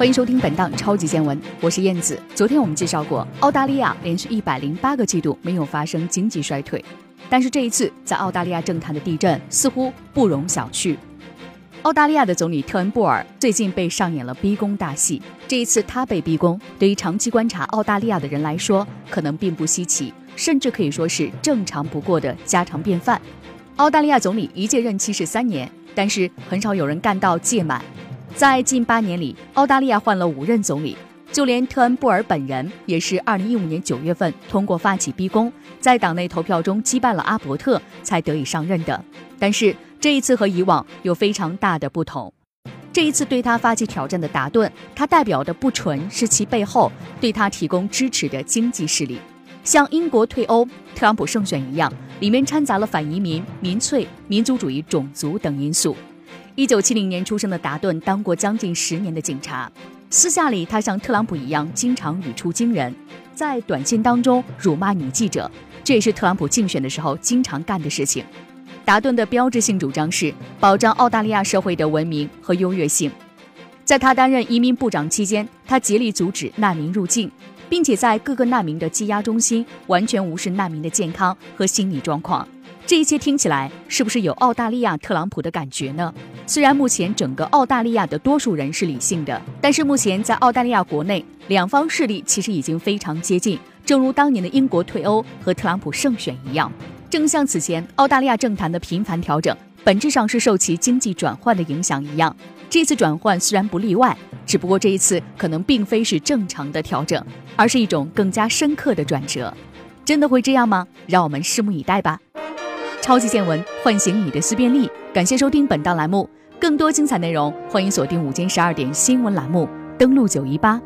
欢迎收听本档超级见闻，我是燕子。昨天我们介绍过，澳大利亚连续一百零八个季度没有发生经济衰退，但是这一次在澳大利亚政坛的地震似乎不容小觑。澳大利亚的总理特恩布尔最近被上演了逼宫大戏，这一次他被逼宫，对于长期观察澳大利亚的人来说，可能并不稀奇，甚至可以说是正常不过的家常便饭。澳大利亚总理一届任期是三年，但是很少有人干到届满。在近八年里，澳大利亚换了五任总理，就连特恩布尔本人也是2015年9月份通过发起逼宫，在党内投票中击败了阿伯特才得以上任的。但是这一次和以往有非常大的不同，这一次对他发起挑战的达顿，他代表的不纯是其背后对他提供支持的经济势力，像英国退欧、特朗普胜选一样，里面掺杂了反移民、民粹、民族主义、种族等因素。一九七零年出生的达顿当过将近十年的警察，私下里他像特朗普一样，经常语出惊人，在短信当中辱骂女记者，这也是特朗普竞选的时候经常干的事情。达顿的标志性主张是保障澳大利亚社会的文明和优越性。在他担任移民部长期间，他竭力阻止难民入境，并且在各个难民的羁押中心完全无视难民的健康和心理状况。这一切听起来是不是有澳大利亚特朗普的感觉呢？虽然目前整个澳大利亚的多数人是理性的，但是目前在澳大利亚国内，两方势力其实已经非常接近，正如当年的英国退欧和特朗普胜选一样。正像此前澳大利亚政坛的频繁调整，本质上是受其经济转换的影响一样。这次转换虽然不例外，只不过这一次可能并非是正常的调整，而是一种更加深刻的转折。真的会这样吗？让我们拭目以待吧。超级见闻，唤醒你的思辨力。感谢收听本档栏目，更多精彩内容，欢迎锁定午间十二点新闻栏目，登录九一八。